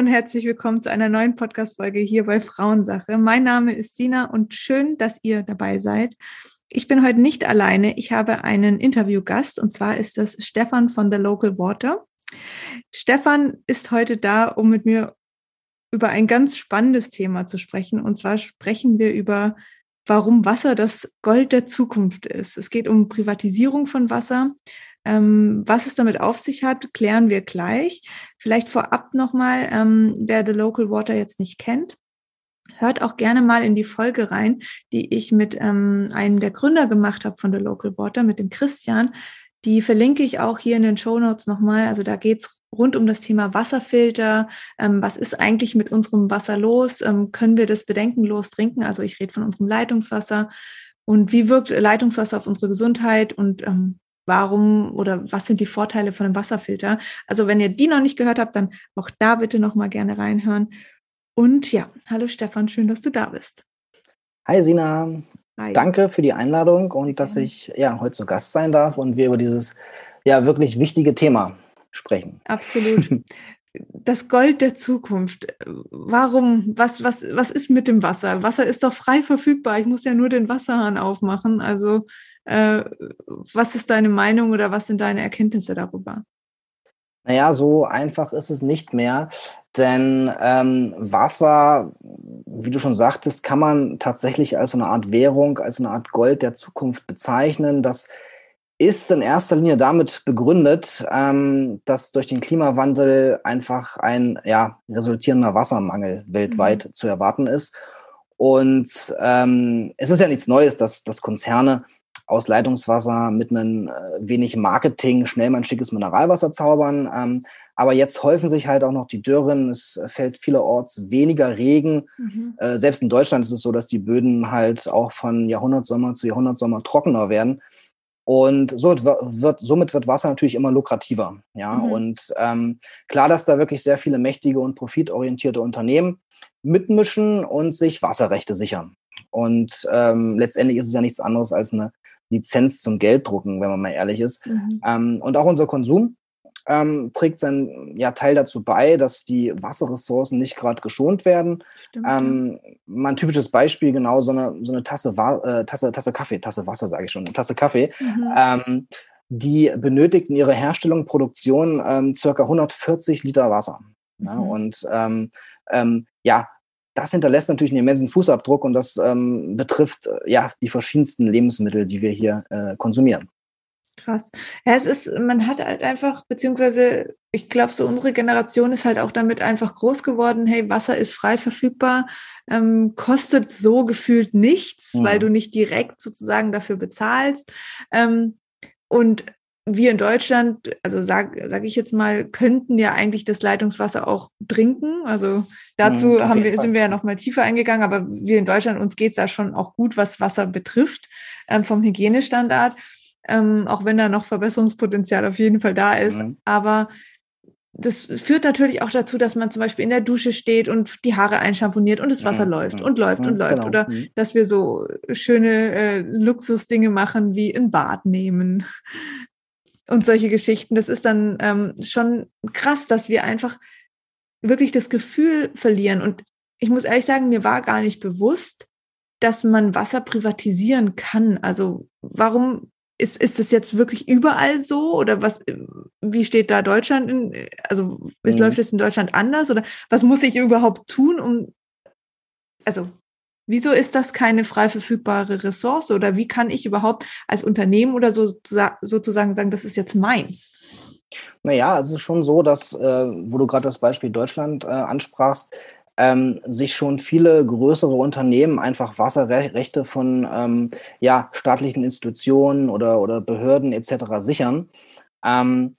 Und herzlich willkommen zu einer neuen Podcast-Folge hier bei Frauensache. Mein Name ist Sina und schön, dass ihr dabei seid. Ich bin heute nicht alleine. Ich habe einen Interviewgast und zwar ist das Stefan von The Local Water. Stefan ist heute da, um mit mir über ein ganz spannendes Thema zu sprechen. Und zwar sprechen wir über, warum Wasser das Gold der Zukunft ist. Es geht um Privatisierung von Wasser. Ähm, was es damit auf sich hat, klären wir gleich. Vielleicht vorab nochmal, ähm, wer The Local Water jetzt nicht kennt. Hört auch gerne mal in die Folge rein, die ich mit ähm, einem der Gründer gemacht habe von The Local Water, mit dem Christian. Die verlinke ich auch hier in den Show Notes nochmal. Also da geht's rund um das Thema Wasserfilter. Ähm, was ist eigentlich mit unserem Wasser los? Ähm, können wir das bedenkenlos trinken? Also ich rede von unserem Leitungswasser. Und wie wirkt Leitungswasser auf unsere Gesundheit? Und ähm, warum oder was sind die Vorteile von einem Wasserfilter. Also wenn ihr die noch nicht gehört habt, dann auch da bitte noch mal gerne reinhören. Und ja, hallo Stefan, schön, dass du da bist. Hi Sina, Hi. danke für die Einladung und dass ich ja heute zu Gast sein darf und wir über dieses ja wirklich wichtige Thema sprechen. Absolut. Das Gold der Zukunft. Warum? Was, was, was ist mit dem Wasser? Wasser ist doch frei verfügbar. Ich muss ja nur den Wasserhahn aufmachen. Also was ist deine Meinung oder was sind deine Erkenntnisse darüber? Naja, so einfach ist es nicht mehr, denn ähm, Wasser, wie du schon sagtest, kann man tatsächlich als eine Art Währung, als eine Art Gold der Zukunft bezeichnen. Das ist in erster Linie damit begründet, ähm, dass durch den Klimawandel einfach ein ja, resultierender Wassermangel weltweit mhm. zu erwarten ist. Und ähm, es ist ja nichts Neues, dass, dass Konzerne aus Leitungswasser mit einem äh, wenig Marketing schnell mal ein schickes Mineralwasser zaubern. Ähm, aber jetzt häufen sich halt auch noch die Dürren. Es fällt vielerorts weniger Regen. Mhm. Äh, selbst in Deutschland ist es so, dass die Böden halt auch von Jahrhundertsommer zu Jahrhundertsommer trockener werden. Und so wird, somit wird Wasser natürlich immer lukrativer. Ja, mhm. und ähm, klar, dass da wirklich sehr viele mächtige und profitorientierte Unternehmen mitmischen und sich Wasserrechte sichern. Und ähm, letztendlich ist es ja nichts anderes als eine Lizenz zum Gelddrucken, wenn man mal ehrlich ist. Mhm. Ähm, und auch unser Konsum ähm, trägt seinen ja, Teil dazu bei, dass die Wasserressourcen nicht gerade geschont werden. Ähm, mal ein typisches Beispiel, genau, so eine, so eine Tasse, äh, Tasse, Tasse Kaffee, Tasse Wasser sage ich schon, eine Tasse Kaffee. Mhm. Ähm, die benötigt in ihrer Herstellung, Produktion ähm, circa 140 Liter Wasser. Mhm. Ja, und ähm, ähm, ja, das hinterlässt natürlich einen immensen Fußabdruck und das ähm, betrifft äh, ja die verschiedensten Lebensmittel, die wir hier äh, konsumieren. Krass. Ja, es ist, man hat halt einfach, beziehungsweise ich glaube, so unsere Generation ist halt auch damit einfach groß geworden, hey, Wasser ist frei verfügbar, ähm, kostet so gefühlt nichts, mhm. weil du nicht direkt sozusagen dafür bezahlst. Ähm, und wir in Deutschland, also sage sag ich jetzt mal, könnten ja eigentlich das Leitungswasser auch trinken. Also dazu mhm, haben wir, sind wir ja noch mal tiefer eingegangen, aber wir in Deutschland, uns geht's da schon auch gut, was Wasser betrifft, ähm, vom Hygienestandard, ähm, auch wenn da noch Verbesserungspotenzial auf jeden Fall da ist. Mhm. Aber das führt natürlich auch dazu, dass man zum Beispiel in der Dusche steht und die Haare einschamponiert und das Wasser mhm. läuft und läuft und läuft. Genau. Oder mhm. dass wir so schöne äh, Luxusdinge machen wie ein Bad nehmen und solche Geschichten. Das ist dann ähm, schon krass, dass wir einfach wirklich das Gefühl verlieren. Und ich muss ehrlich sagen, mir war gar nicht bewusst, dass man Wasser privatisieren kann. Also warum ist, ist das jetzt wirklich überall so? Oder was, wie steht da Deutschland in, also mhm. läuft es in Deutschland anders? Oder was muss ich überhaupt tun, um, also Wieso ist das keine frei verfügbare Ressource oder wie kann ich überhaupt als Unternehmen oder so sozusagen sagen, das ist jetzt meins? Naja, es ist schon so, dass, äh, wo du gerade das Beispiel Deutschland äh, ansprachst, ähm, sich schon viele größere Unternehmen einfach Wasserrechte von ähm, ja, staatlichen Institutionen oder, oder Behörden etc. sichern. Ähm,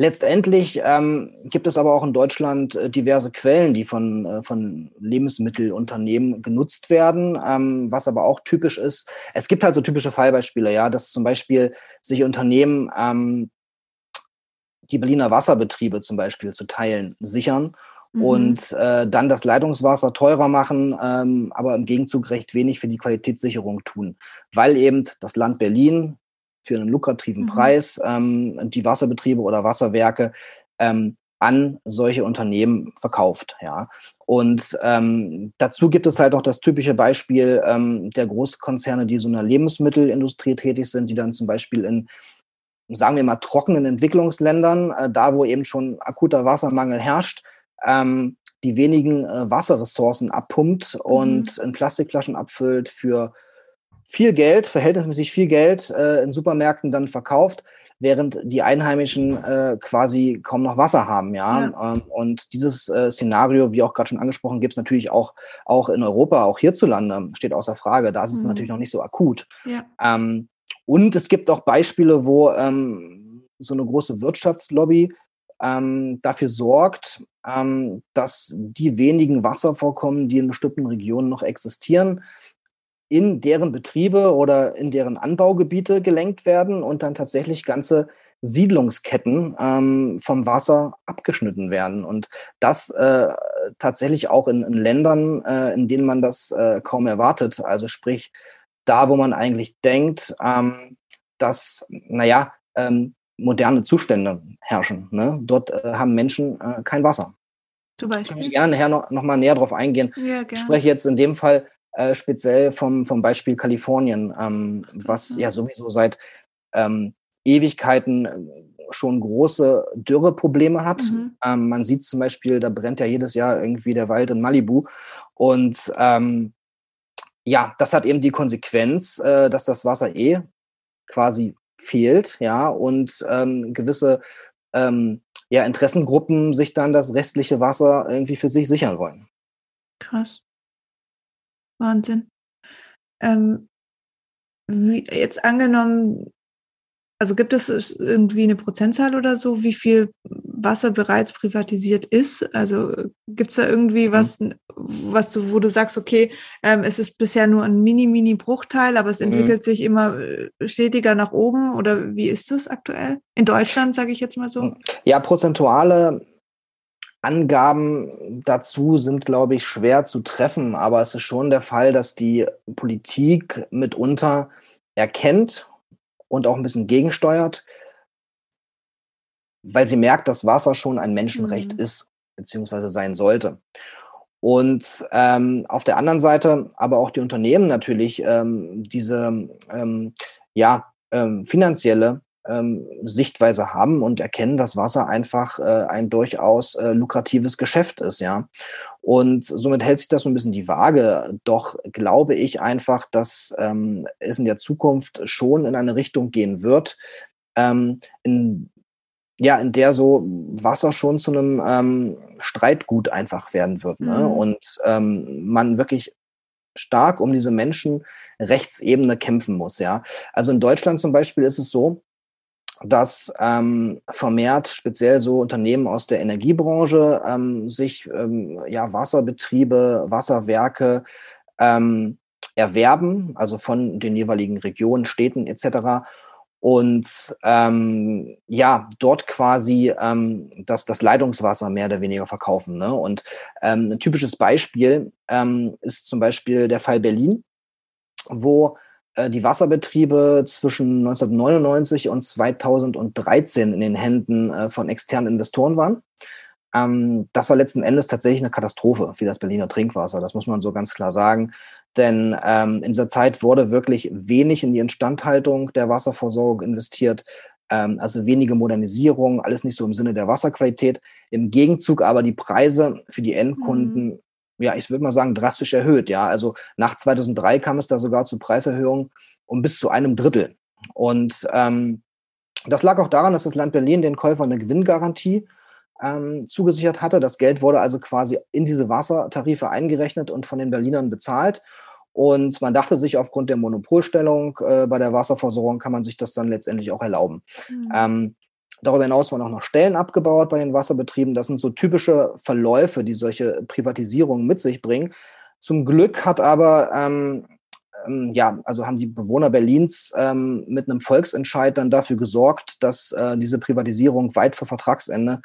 Letztendlich ähm, gibt es aber auch in Deutschland äh, diverse Quellen, die von, äh, von Lebensmittelunternehmen genutzt werden, ähm, was aber auch typisch ist. Es gibt halt so typische Fallbeispiele, ja, dass zum Beispiel sich Unternehmen ähm, die Berliner Wasserbetriebe zum Beispiel zu teilen sichern mhm. und äh, dann das Leitungswasser teurer machen, ähm, aber im Gegenzug recht wenig für die Qualitätssicherung tun, weil eben das Land Berlin für einen lukrativen mhm. Preis ähm, die Wasserbetriebe oder Wasserwerke ähm, an solche Unternehmen verkauft. Ja. Und ähm, dazu gibt es halt auch das typische Beispiel ähm, der Großkonzerne, die so in der Lebensmittelindustrie tätig sind, die dann zum Beispiel in, sagen wir mal, trockenen Entwicklungsländern, äh, da wo eben schon akuter Wassermangel herrscht, ähm, die wenigen äh, Wasserressourcen abpumpt und mhm. in Plastikflaschen abfüllt für viel Geld, verhältnismäßig viel Geld äh, in Supermärkten dann verkauft, während die Einheimischen äh, quasi kaum noch Wasser haben, ja. ja. Ähm, und dieses äh, Szenario, wie auch gerade schon angesprochen, gibt es natürlich auch, auch in Europa, auch hierzulande, steht außer Frage. Da ist es mhm. natürlich noch nicht so akut. Ja. Ähm, und es gibt auch Beispiele, wo ähm, so eine große Wirtschaftslobby ähm, dafür sorgt, ähm, dass die wenigen Wasservorkommen, die in bestimmten Regionen noch existieren, in deren Betriebe oder in deren Anbaugebiete gelenkt werden und dann tatsächlich ganze Siedlungsketten ähm, vom Wasser abgeschnitten werden. Und das äh, tatsächlich auch in, in Ländern, äh, in denen man das äh, kaum erwartet. Also sprich, da, wo man eigentlich denkt, ähm, dass, naja, ähm, moderne Zustände herrschen. Ne? Dort äh, haben Menschen äh, kein Wasser. Zum Beispiel. Ich kann gerne nachher noch, noch mal näher drauf eingehen. Ja, ich spreche jetzt in dem Fall äh, speziell vom, vom Beispiel Kalifornien, ähm, was mhm. ja sowieso seit ähm, Ewigkeiten äh, schon große Dürreprobleme hat. Mhm. Ähm, man sieht zum Beispiel, da brennt ja jedes Jahr irgendwie der Wald in Malibu. Und ähm, ja, das hat eben die Konsequenz, äh, dass das Wasser eh quasi fehlt, ja, und ähm, gewisse ähm, ja, Interessengruppen sich dann das restliche Wasser irgendwie für sich sichern wollen. Krass. Wahnsinn. Ähm, wie, jetzt angenommen, also gibt es irgendwie eine Prozentzahl oder so, wie viel Wasser bereits privatisiert ist? Also gibt es da irgendwie mhm. was, was du, wo du sagst, okay, ähm, es ist bisher nur ein mini, mini Bruchteil, aber es mhm. entwickelt mhm. sich immer äh, stetiger nach oben oder wie ist das aktuell? In Deutschland, sage ich jetzt mal so? Ja, prozentuale Angaben dazu sind, glaube ich, schwer zu treffen, aber es ist schon der Fall, dass die Politik mitunter erkennt und auch ein bisschen gegensteuert, weil sie merkt, dass Wasser schon ein Menschenrecht mhm. ist, beziehungsweise sein sollte. Und ähm, auf der anderen Seite aber auch die Unternehmen natürlich ähm, diese ähm, ja, ähm, finanzielle ähm, Sichtweise haben und erkennen, dass Wasser einfach äh, ein durchaus äh, lukratives Geschäft ist, ja. Und somit hält sich das so ein bisschen die Waage. Doch glaube ich einfach, dass ähm, es in der Zukunft schon in eine Richtung gehen wird, ähm, in ja, in der so Wasser schon zu einem ähm, Streitgut einfach werden wird. Ne? Mhm. Und ähm, man wirklich stark um diese Menschenrechtsebene kämpfen muss, ja. Also in Deutschland zum Beispiel ist es so, dass ähm, vermehrt speziell so Unternehmen aus der Energiebranche ähm, sich ähm, ja Wasserbetriebe, Wasserwerke ähm, erwerben, also von den jeweiligen Regionen, Städten etc. Und ähm, ja, dort quasi ähm, das, das Leitungswasser mehr oder weniger verkaufen. Ne? Und ähm, ein typisches Beispiel ist zum Beispiel der Fall Berlin, wo die Wasserbetriebe zwischen 1999 und 2013 in den Händen äh, von externen Investoren waren. Ähm, das war letzten Endes tatsächlich eine Katastrophe für das Berliner Trinkwasser. Das muss man so ganz klar sagen. Denn ähm, in dieser Zeit wurde wirklich wenig in die Instandhaltung der Wasserversorgung investiert. Ähm, also wenige Modernisierung, alles nicht so im Sinne der Wasserqualität. Im Gegenzug aber die Preise für die Endkunden mhm ja, ich würde mal sagen, drastisch erhöht. Ja, also nach 2003 kam es da sogar zu Preiserhöhungen um bis zu einem Drittel. Und ähm, das lag auch daran, dass das Land Berlin den Käufern eine Gewinngarantie ähm, zugesichert hatte. Das Geld wurde also quasi in diese Wassertarife eingerechnet und von den Berlinern bezahlt. Und man dachte sich, aufgrund der Monopolstellung äh, bei der Wasserversorgung kann man sich das dann letztendlich auch erlauben. Mhm. Ähm, Darüber hinaus wurden auch noch Stellen abgebaut bei den Wasserbetrieben. Das sind so typische Verläufe, die solche Privatisierungen mit sich bringen. Zum Glück hat aber, ähm, ähm, ja, also haben die Bewohner Berlins ähm, mit einem Volksentscheid dann dafür gesorgt, dass äh, diese Privatisierung weit vor Vertragsende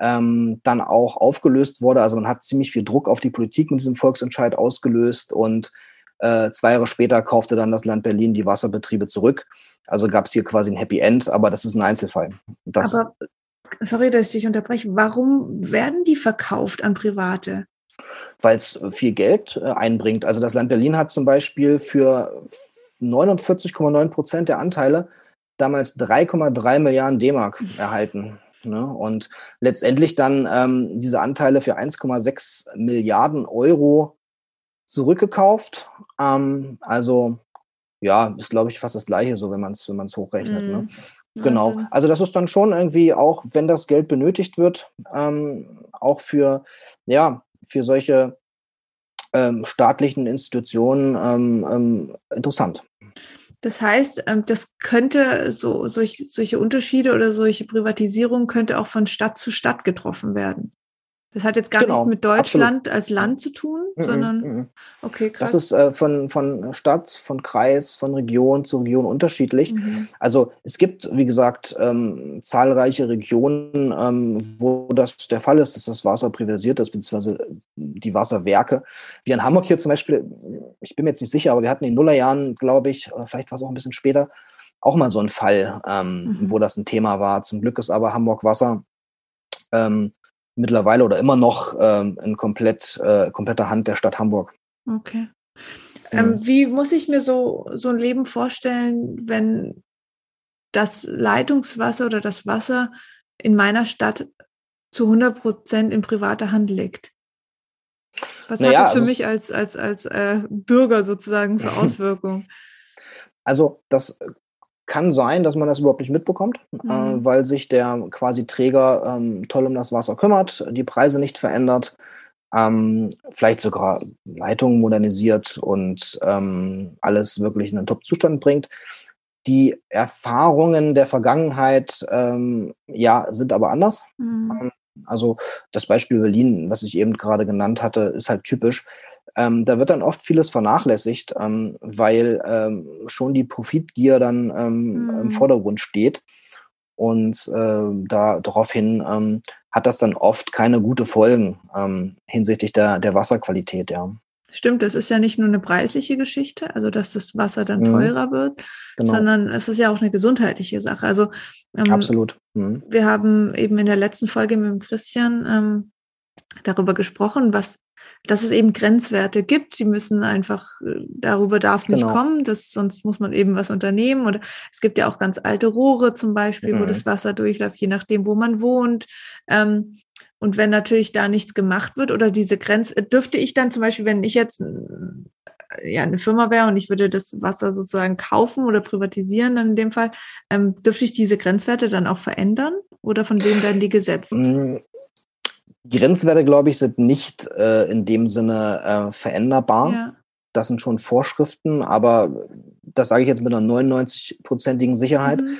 ähm, dann auch aufgelöst wurde. Also man hat ziemlich viel Druck auf die Politik mit diesem Volksentscheid ausgelöst und äh, zwei Jahre später kaufte dann das Land Berlin die Wasserbetriebe zurück. Also gab es hier quasi ein Happy End, aber das ist ein Einzelfall. Das aber sorry, dass ich dich unterbreche, warum werden die verkauft an Private? Weil es viel Geld äh, einbringt. Also das Land Berlin hat zum Beispiel für 49,9 Prozent der Anteile damals 3,3 Milliarden D-Mark erhalten. Ne? Und letztendlich dann ähm, diese Anteile für 1,6 Milliarden Euro zurückgekauft. Ähm, also ja, ist glaube ich fast das gleiche, so wenn man es wenn man es hochrechnet. Mm. Ne? Mhm. Genau. Also das ist dann schon irgendwie auch, wenn das Geld benötigt wird, ähm, auch für ja für solche ähm, staatlichen Institutionen ähm, ähm, interessant. Das heißt, ähm, das könnte so solch, solche Unterschiede oder solche Privatisierung könnte auch von Stadt zu Stadt getroffen werden. Das hat jetzt gar genau, nicht mit Deutschland absolut. als Land zu tun, mm -mm, sondern mm okay, krass. Das ist äh, von, von Stadt, von Kreis, von Region zu Region unterschiedlich. Mhm. Also es gibt, wie gesagt, ähm, zahlreiche Regionen, ähm, wo das der Fall ist, dass das Wasser privatisiert ist, beziehungsweise die Wasserwerke. Wie in Hamburg hier zum Beispiel, ich bin mir jetzt nicht sicher, aber wir hatten in den Nullerjahren, glaube ich, oder vielleicht war es auch ein bisschen später, auch mal so ein Fall, ähm, mhm. wo das ein Thema war. Zum Glück ist aber Hamburg Wasser ähm, mittlerweile oder immer noch ähm, in komplett, äh, kompletter Hand der Stadt Hamburg. Okay. Ähm, wie muss ich mir so, so ein Leben vorstellen, wenn das Leitungswasser oder das Wasser in meiner Stadt zu 100 Prozent in privater Hand liegt? Was naja, hat das für also mich als, als, als äh, Bürger sozusagen für Auswirkungen? Also das kann sein, dass man das überhaupt nicht mitbekommt, äh, mhm. äh, weil sich der quasi Träger ähm, toll um das Wasser kümmert, die Preise nicht verändert, ähm, vielleicht sogar Leitungen modernisiert und ähm, alles wirklich in einen Top-Zustand bringt. Die Erfahrungen der Vergangenheit ähm, ja, sind aber anders. Mhm. Ähm, also das Beispiel Berlin, was ich eben gerade genannt hatte, ist halt typisch. Ähm, da wird dann oft vieles vernachlässigt, ähm, weil ähm, schon die Profitgier dann ähm, mhm. im Vordergrund steht. Und äh, da daraufhin ähm, hat das dann oft keine gute Folgen ähm, hinsichtlich der, der Wasserqualität, ja. Stimmt, das ist ja nicht nur eine preisliche Geschichte, also dass das Wasser dann mhm. teurer wird, genau. sondern es ist ja auch eine gesundheitliche Sache. Also absolut. Mhm. Wir haben eben in der letzten Folge mit dem Christian darüber gesprochen, was dass es eben Grenzwerte gibt. Die müssen einfach, äh, darüber darf es nicht genau. kommen, das, sonst muss man eben was unternehmen. Oder es gibt ja auch ganz alte Rohre zum Beispiel, mhm. wo das Wasser durchläuft, je nachdem, wo man wohnt. Ähm, und wenn natürlich da nichts gemacht wird oder diese Grenz, dürfte ich dann zum Beispiel, wenn ich jetzt äh, ja eine Firma wäre und ich würde das Wasser sozusagen kaufen oder privatisieren, dann in dem Fall, ähm, dürfte ich diese Grenzwerte dann auch verändern? Oder von wem werden die gesetzt? Grenzwerte, glaube ich, sind nicht äh, in dem Sinne äh, veränderbar. Ja. Das sind schon Vorschriften, aber das sage ich jetzt mit einer 99-prozentigen Sicherheit. Mhm.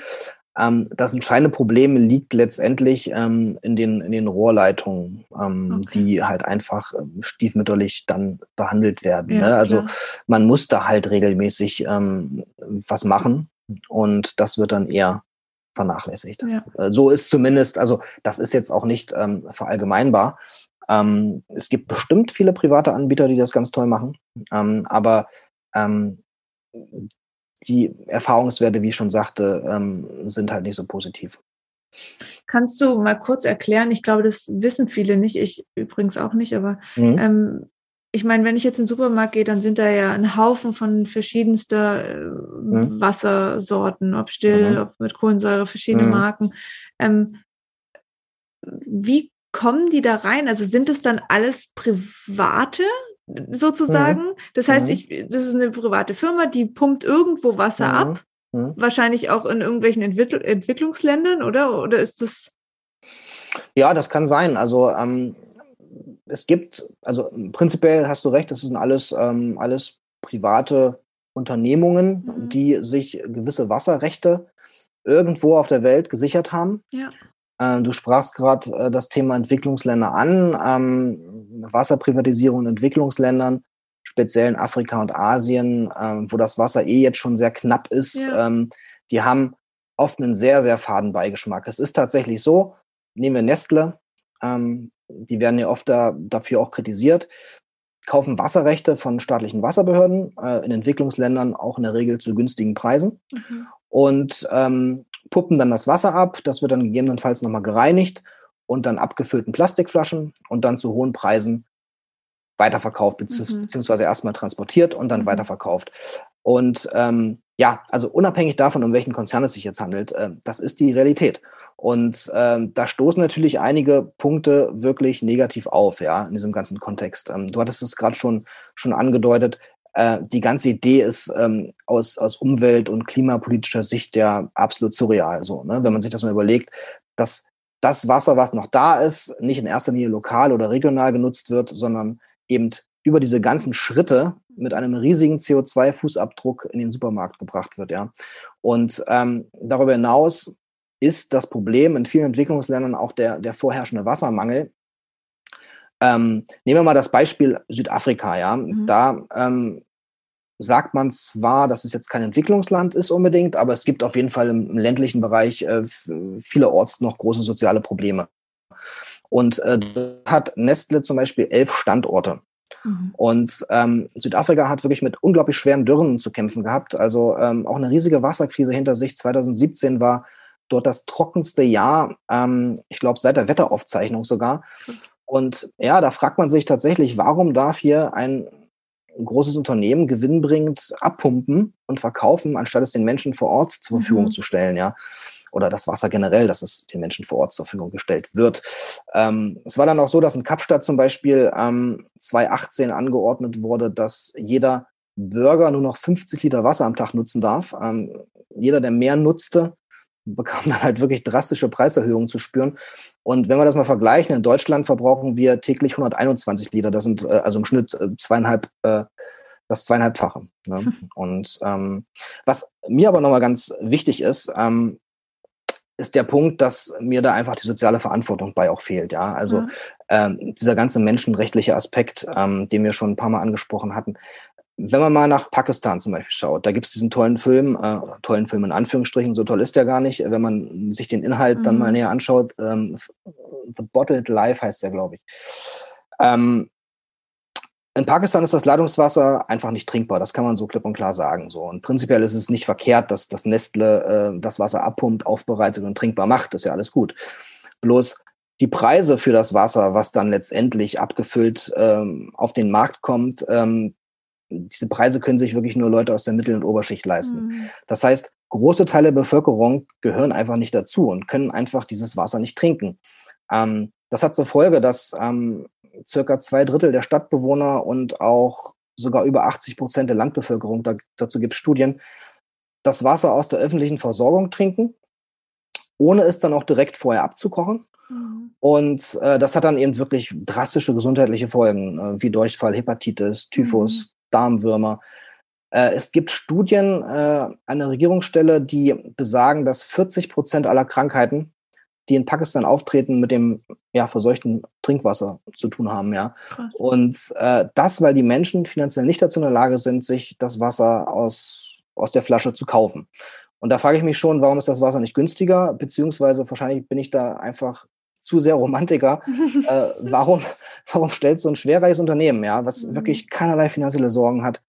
Ähm, das entscheidende Problem liegt letztendlich ähm, in, den, in den Rohrleitungen, ähm, okay. die halt einfach ähm, stiefmütterlich dann behandelt werden. Ja, ne? Also klar. man muss da halt regelmäßig ähm, was machen und das wird dann eher vernachlässigt. Ja. Äh, so ist zumindest, also das ist jetzt auch nicht ähm, verallgemeinbar. Ähm, es gibt bestimmt viele private Anbieter, die das ganz toll machen, ähm, aber ähm, die Erfahrungswerte, wie ich schon sagte, ähm, sind halt nicht so positiv. Kannst du mal kurz erklären, ich glaube, das wissen viele nicht, ich übrigens auch nicht, aber mhm. Ich meine, wenn ich jetzt in den Supermarkt gehe, dann sind da ja ein Haufen von verschiedenster äh, mhm. Wassersorten, ob still, mhm. ob mit Kohlensäure, verschiedene mhm. Marken. Ähm, wie kommen die da rein? Also sind es dann alles private sozusagen? Mhm. Das heißt, mhm. ich, das ist eine private Firma, die pumpt irgendwo Wasser mhm. ab. Wahrscheinlich auch in irgendwelchen Entwickl Entwicklungsländern, oder? Oder ist das? Ja, das kann sein. Also ähm, es gibt, also prinzipiell hast du recht, das sind alles, ähm, alles private Unternehmungen, mhm. die sich gewisse Wasserrechte irgendwo auf der Welt gesichert haben. Ja. Äh, du sprachst gerade äh, das Thema Entwicklungsländer an, ähm, Wasserprivatisierung in Entwicklungsländern, speziell in Afrika und Asien, äh, wo das Wasser eh jetzt schon sehr knapp ist. Ja. Ähm, die haben oft einen sehr, sehr faden Beigeschmack. Es ist tatsächlich so, nehmen wir Nestle, ähm, die werden ja oft da, dafür auch kritisiert, kaufen Wasserrechte von staatlichen Wasserbehörden äh, in Entwicklungsländern auch in der Regel zu günstigen Preisen. Mhm. Und ähm, puppen dann das Wasser ab, das wird dann gegebenenfalls nochmal gereinigt und dann abgefüllten Plastikflaschen und dann zu hohen Preisen weiterverkauft, mhm. beziehungsweise erstmal transportiert und dann mhm. weiterverkauft. Und ähm, ja, also unabhängig davon, um welchen Konzern es sich jetzt handelt, äh, das ist die Realität. Und ähm, da stoßen natürlich einige Punkte wirklich negativ auf, ja, in diesem ganzen Kontext. Ähm, du hattest es gerade schon, schon angedeutet. Äh, die ganze Idee ist ähm, aus, aus Umwelt- und klimapolitischer Sicht ja absolut surreal. So, ne? Wenn man sich das mal überlegt, dass das Wasser, was noch da ist, nicht in erster Linie lokal oder regional genutzt wird, sondern eben über diese ganzen Schritte mit einem riesigen CO2-Fußabdruck in den Supermarkt gebracht wird, ja. Und ähm, darüber hinaus ist das Problem in vielen Entwicklungsländern auch der, der vorherrschende Wassermangel. Ähm, nehmen wir mal das Beispiel Südafrika, ja. Mhm. Da ähm, sagt man zwar, dass es jetzt kein Entwicklungsland ist unbedingt, aber es gibt auf jeden Fall im, im ländlichen Bereich äh, vielerorts noch große soziale Probleme. Und äh, hat Nestle zum Beispiel elf Standorte. Mhm. Und ähm, Südafrika hat wirklich mit unglaublich schweren Dürren zu kämpfen gehabt. Also ähm, auch eine riesige Wasserkrise hinter sich. 2017 war dort das trockenste Jahr, ähm, ich glaube, seit der Wetteraufzeichnung sogar. Und ja, da fragt man sich tatsächlich, warum darf hier ein großes Unternehmen gewinnbringend abpumpen und verkaufen, anstatt es den Menschen vor Ort zur Verfügung mhm. zu stellen, ja oder das Wasser generell, dass es den Menschen vor Ort zur Verfügung gestellt wird. Ähm, es war dann auch so, dass in Kapstadt zum Beispiel ähm, 2018 angeordnet wurde, dass jeder Bürger nur noch 50 Liter Wasser am Tag nutzen darf. Ähm, jeder, der mehr nutzte, bekam dann halt wirklich drastische Preiserhöhungen zu spüren. Und wenn wir das mal vergleichen, in Deutschland verbrauchen wir täglich 121 Liter. Das sind äh, also im Schnitt äh, zweieinhalb, äh, das zweieinhalbfache. Ne? Und ähm, was mir aber nochmal ganz wichtig ist, ähm, ist der Punkt, dass mir da einfach die soziale Verantwortung bei auch fehlt. Ja, also mhm. ähm, dieser ganze menschenrechtliche Aspekt, ähm, den wir schon ein paar Mal angesprochen hatten. Wenn man mal nach Pakistan zum Beispiel schaut, da gibt es diesen tollen Film, äh, tollen Film in Anführungsstrichen, so toll ist der gar nicht. Wenn man sich den Inhalt mhm. dann mal näher anschaut, ähm, The Bottled Life heißt der, glaube ich. Ähm, in Pakistan ist das Leitungswasser einfach nicht trinkbar. Das kann man so klipp und klar sagen. So. Und prinzipiell ist es nicht verkehrt, dass das Nestle äh, das Wasser abpumpt, aufbereitet und trinkbar macht. Das ist ja alles gut. Bloß die Preise für das Wasser, was dann letztendlich abgefüllt ähm, auf den Markt kommt, ähm, diese Preise können sich wirklich nur Leute aus der Mittel- und Oberschicht leisten. Mhm. Das heißt, große Teile der Bevölkerung gehören einfach nicht dazu und können einfach dieses Wasser nicht trinken. Ähm, das hat zur Folge, dass ähm, circa zwei Drittel der Stadtbewohner und auch sogar über 80 Prozent der Landbevölkerung, da, dazu gibt es Studien, das Wasser aus der öffentlichen Versorgung trinken, ohne es dann auch direkt vorher abzukochen. Mhm. Und äh, das hat dann eben wirklich drastische gesundheitliche Folgen, äh, wie Durchfall, Hepatitis, Typhus, mhm. Darmwürmer. Äh, es gibt Studien äh, einer Regierungsstelle, die besagen, dass 40 Prozent aller Krankheiten die in Pakistan auftreten, mit dem ja, verseuchten Trinkwasser zu tun haben, ja. Krass. Und äh, das, weil die Menschen finanziell nicht dazu in der Lage sind, sich das Wasser aus, aus der Flasche zu kaufen. Und da frage ich mich schon, warum ist das Wasser nicht günstiger? Beziehungsweise wahrscheinlich bin ich da einfach zu sehr Romantiker. äh, warum, warum stellt so ein schwerreiches Unternehmen, ja, was mhm. wirklich keinerlei finanzielle Sorgen hat,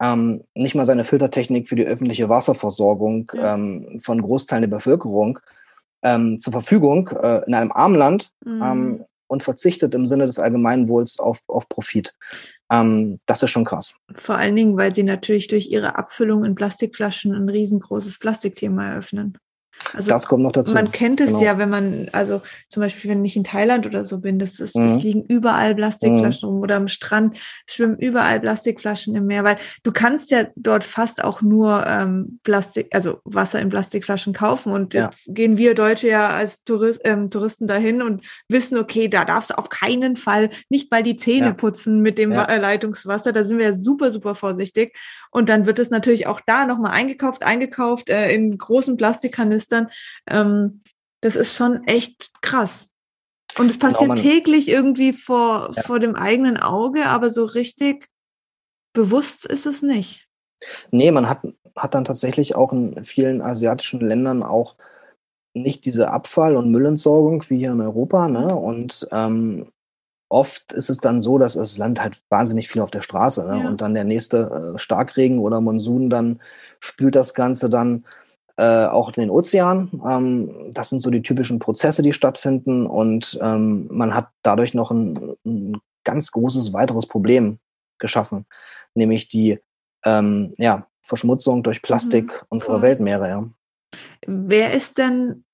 ähm, nicht mal seine Filtertechnik für die öffentliche Wasserversorgung ja. ähm, von Großteilen der Bevölkerung ähm, zur Verfügung äh, in einem armen Land mhm. ähm, und verzichtet im Sinne des Allgemeinwohls auf, auf Profit. Ähm, das ist schon krass. Vor allen Dingen, weil sie natürlich durch ihre Abfüllung in Plastikflaschen ein riesengroßes Plastikthema eröffnen. Also das kommt noch dazu. Man kennt es genau. ja, wenn man, also zum Beispiel, wenn ich in Thailand oder so bin, das ist, mhm. es liegen überall Plastikflaschen mhm. rum oder am Strand schwimmen überall Plastikflaschen im Meer, weil du kannst ja dort fast auch nur ähm, Plastik, also Wasser in Plastikflaschen kaufen und jetzt ja. gehen wir Deutsche ja als Tourist, ähm, Touristen dahin und wissen, okay, da darfst du auf keinen Fall nicht mal die Zähne ja. putzen mit dem ja. Leitungswasser, da sind wir ja super, super vorsichtig und dann wird es natürlich auch da nochmal eingekauft, eingekauft äh, in großen Plastikkanistern. Ähm, das ist schon echt krass. Und es passiert genau, täglich irgendwie vor, ja. vor dem eigenen Auge, aber so richtig bewusst ist es nicht. Nee, man hat, hat dann tatsächlich auch in vielen asiatischen Ländern auch nicht diese Abfall- und Müllentsorgung wie hier in Europa. Ne? Und ähm, oft ist es dann so, dass das Land halt wahnsinnig viel auf der Straße ne? ja. und dann der nächste äh, Starkregen oder Monsun dann spült das Ganze dann äh, auch in den Ozean. Ähm, das sind so die typischen Prozesse, die stattfinden und ähm, man hat dadurch noch ein, ein, ganz großes weiteres Problem geschaffen, nämlich die ähm, ja, Verschmutzung durch Plastik mhm, unserer Weltmeere. Ja. Wer ist denn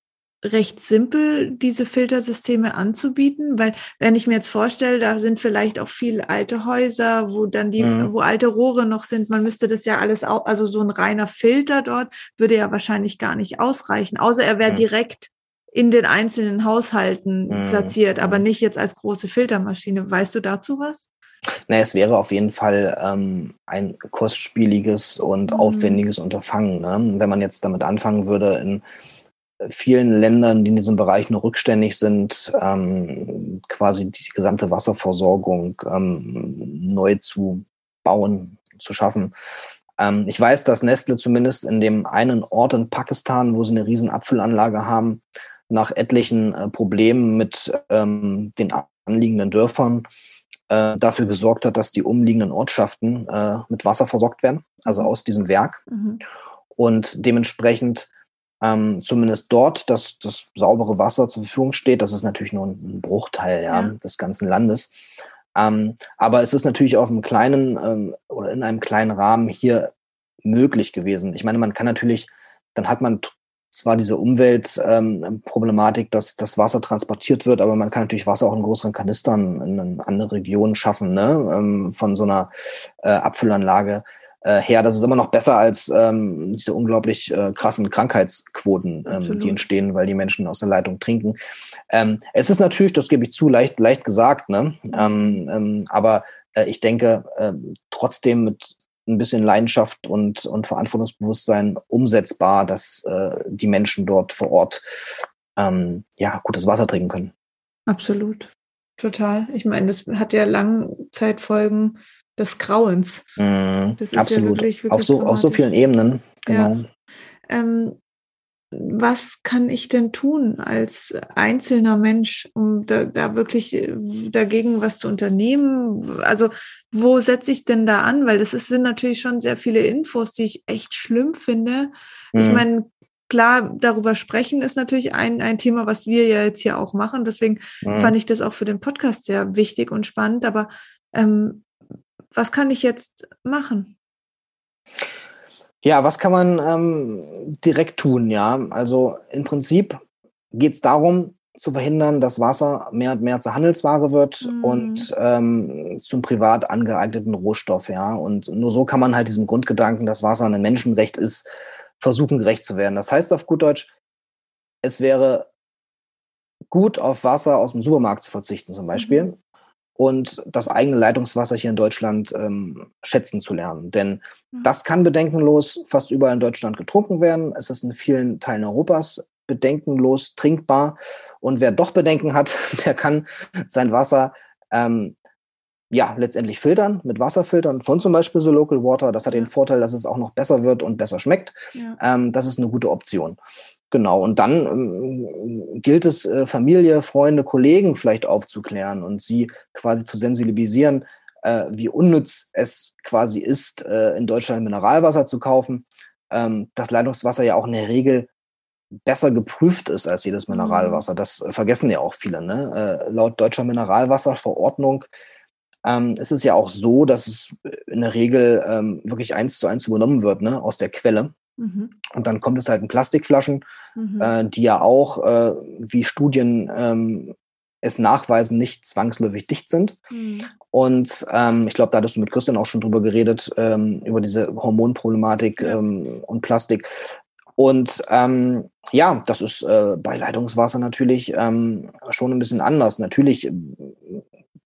recht simpel, diese Filtersysteme anzubieten, weil wenn ich mir jetzt vorstelle, da sind vielleicht auch viele alte Häuser, wo dann die, mhm. wo alte Rohre noch sind, man müsste das ja alles auch, also so ein reiner Filter dort würde ja wahrscheinlich gar nicht ausreichen, außer er wäre mhm. direkt in den einzelnen Haushalten mhm. platziert, aber mhm. nicht jetzt als große Filtermaschine. Weißt du dazu was? Na, es wäre auf jeden Fall ähm, ein kostspieliges und mhm. aufwendiges Unterfangen. Ne? Wenn man jetzt damit anfangen würde, in vielen Ländern, die in diesem Bereich nur rückständig sind, ähm, quasi die gesamte Wasserversorgung ähm, neu zu bauen, zu schaffen. Ähm, ich weiß, dass Nestle zumindest in dem einen Ort in Pakistan, wo sie eine riesen Abfüllanlage haben, nach etlichen äh, Problemen mit ähm, den anliegenden Dörfern äh, dafür gesorgt hat, dass die umliegenden Ortschaften äh, mit Wasser versorgt werden, also aus diesem Werk. Mhm. Und dementsprechend ähm, zumindest dort, dass das saubere Wasser zur Verfügung steht. Das ist natürlich nur ein Bruchteil ja, ja. des ganzen Landes. Ähm, aber es ist natürlich auf einem kleinen ähm, oder in einem kleinen Rahmen hier möglich gewesen. Ich meine, man kann natürlich, dann hat man zwar diese Umweltproblematik, ähm, dass das Wasser transportiert wird, aber man kann natürlich Wasser auch in größeren Kanistern in andere Regionen schaffen, ne? Ähm, von so einer äh, Abfüllanlage äh, her. Das ist immer noch besser als ähm, diese unglaublich äh, krassen Krankheitsquoten, ähm, die entstehen, weil die Menschen aus der Leitung trinken. Ähm, es ist natürlich, das gebe ich zu, leicht, leicht gesagt, ne? Ähm, ähm, aber äh, ich denke äh, trotzdem mit ein bisschen Leidenschaft und, und Verantwortungsbewusstsein umsetzbar, dass äh, die Menschen dort vor Ort ähm, ja gutes Wasser trinken können. Absolut. Total. Ich meine, das hat ja Langzeitfolgen des Grauens. Mm, das ist absolut. ja wirklich, wirklich auf, so, auf so vielen Ebenen. Genau. Ja. Ähm, was kann ich denn tun als einzelner Mensch, um da, da, wirklich äh, dagegen was zu unternehmen? Also wo setze ich denn da an? Weil das ist, sind natürlich schon sehr viele Infos, die ich echt schlimm finde. Mhm. Ich meine, klar, darüber sprechen ist natürlich ein, ein Thema, was wir ja jetzt hier auch machen. Deswegen mhm. fand ich das auch für den Podcast sehr wichtig und spannend. Aber ähm, was kann ich jetzt machen? Ja, was kann man ähm, direkt tun? Ja, also im Prinzip geht es darum, zu verhindern, dass Wasser mehr und mehr zur Handelsware wird mhm. und ähm, zum privat angeeigneten Rohstoff. Ja, und nur so kann man halt diesem Grundgedanken, dass Wasser ein Menschenrecht ist, versuchen gerecht zu werden. Das heißt auf gut Deutsch, es wäre gut, auf Wasser aus dem Supermarkt zu verzichten, zum Beispiel. Mhm und das eigene Leitungswasser hier in Deutschland ähm, schätzen zu lernen. Denn mhm. das kann bedenkenlos fast überall in Deutschland getrunken werden. Es ist in vielen Teilen Europas bedenkenlos trinkbar. Und wer doch Bedenken hat, der kann sein Wasser ähm, ja letztendlich filtern mit Wasserfiltern von zum Beispiel The Local Water. Das hat den Vorteil, dass es auch noch besser wird und besser schmeckt. Ja. Ähm, das ist eine gute Option. Genau, und dann ähm, gilt es, äh, Familie, Freunde, Kollegen vielleicht aufzuklären und sie quasi zu sensibilisieren, äh, wie unnütz es quasi ist, äh, in Deutschland Mineralwasser zu kaufen. Ähm, dass Leitungswasser ja auch in der Regel besser geprüft ist als jedes mhm. Mineralwasser. Das äh, vergessen ja auch viele. Ne? Äh, laut deutscher Mineralwasserverordnung ähm, ist es ja auch so, dass es in der Regel ähm, wirklich eins zu eins übernommen wird ne? aus der Quelle. Mhm. Und dann kommt es halt in Plastikflaschen, mhm. äh, die ja auch, äh, wie Studien ähm, es nachweisen, nicht zwangsläufig dicht sind. Mhm. Und ähm, ich glaube, da hattest du mit Christian auch schon drüber geredet, ähm, über diese Hormonproblematik. Ähm, und Plastik. Und ähm, ja, das ist äh, bei Leitungswasser natürlich ähm, schon ein bisschen anders. Natürlich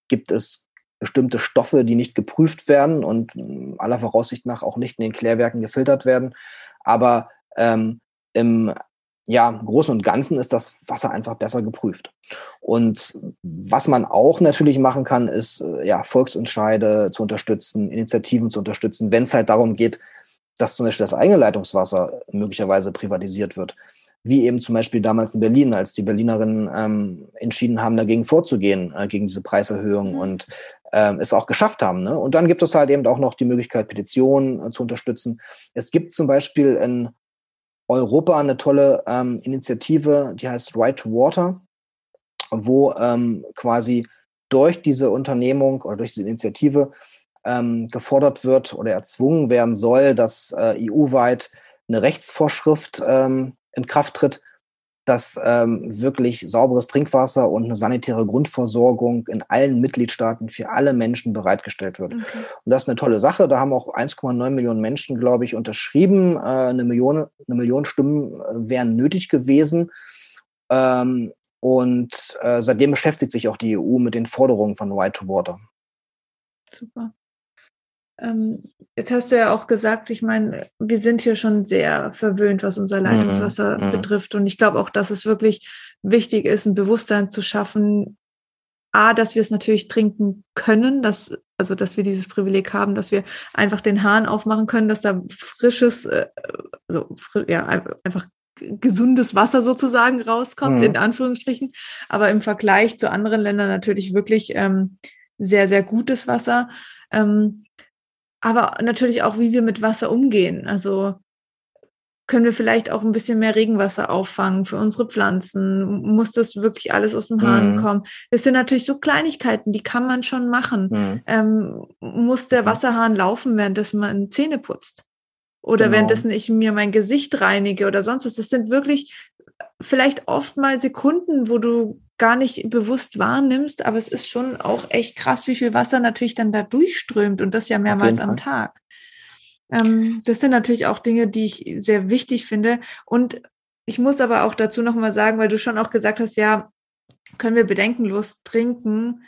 gibt es bestimmte Stoffe, die nicht geprüft werden und aller Voraussicht nach auch nicht in den Klärwerken gefiltert werden. Aber ähm, im ja, Großen und Ganzen ist das Wasser einfach besser geprüft. Und was man auch natürlich machen kann, ist äh, ja, Volksentscheide zu unterstützen, Initiativen zu unterstützen, wenn es halt darum geht, dass zum Beispiel das eigene Leitungswasser möglicherweise privatisiert wird. Wie eben zum Beispiel damals in Berlin, als die Berlinerinnen ähm, entschieden haben, dagegen vorzugehen, äh, gegen diese Preiserhöhung mhm. und ähm, es auch geschafft haben. Ne? Und dann gibt es halt eben auch noch die Möglichkeit, Petitionen äh, zu unterstützen. Es gibt zum Beispiel in Europa eine tolle ähm, Initiative, die heißt Right to Water, wo ähm, quasi durch diese Unternehmung oder durch diese Initiative ähm, gefordert wird oder erzwungen werden soll, dass äh, EU-weit eine Rechtsvorschrift ähm, in Kraft tritt, dass ähm, wirklich sauberes Trinkwasser und eine sanitäre Grundversorgung in allen Mitgliedstaaten für alle Menschen bereitgestellt wird. Okay. Und das ist eine tolle Sache. Da haben auch 1,9 Millionen Menschen, glaube ich, unterschrieben. Äh, eine, Million, eine Million Stimmen äh, wären nötig gewesen. Ähm, und äh, seitdem beschäftigt sich auch die EU mit den Forderungen von Right to Water. Super. Ähm, jetzt hast du ja auch gesagt, ich meine, wir sind hier schon sehr verwöhnt, was unser Leitungswasser mm, betrifft. Und ich glaube auch, dass es wirklich wichtig ist, ein Bewusstsein zu schaffen, A, dass wir es natürlich trinken können, dass, also dass wir dieses Privileg haben, dass wir einfach den Hahn aufmachen können, dass da frisches, äh, also ja, einfach gesundes Wasser sozusagen rauskommt, mm. in Anführungsstrichen. Aber im Vergleich zu anderen Ländern natürlich wirklich ähm, sehr, sehr gutes Wasser. Ähm, aber natürlich auch, wie wir mit Wasser umgehen. Also können wir vielleicht auch ein bisschen mehr Regenwasser auffangen für unsere Pflanzen? Muss das wirklich alles aus dem Hahn mhm. kommen? Das sind natürlich so Kleinigkeiten, die kann man schon machen. Mhm. Ähm, muss der Wasserhahn laufen, während man Zähne putzt? Oder genau. währenddessen ich mir mein Gesicht reinige oder sonst was. Das sind wirklich vielleicht oft mal Sekunden, wo du gar nicht bewusst wahrnimmst, aber es ist schon auch echt krass, wie viel Wasser natürlich dann da durchströmt und das ja mehrmals am Tag. Ähm, das sind natürlich auch Dinge, die ich sehr wichtig finde. Und ich muss aber auch dazu nochmal sagen, weil du schon auch gesagt hast, ja, können wir bedenkenlos trinken?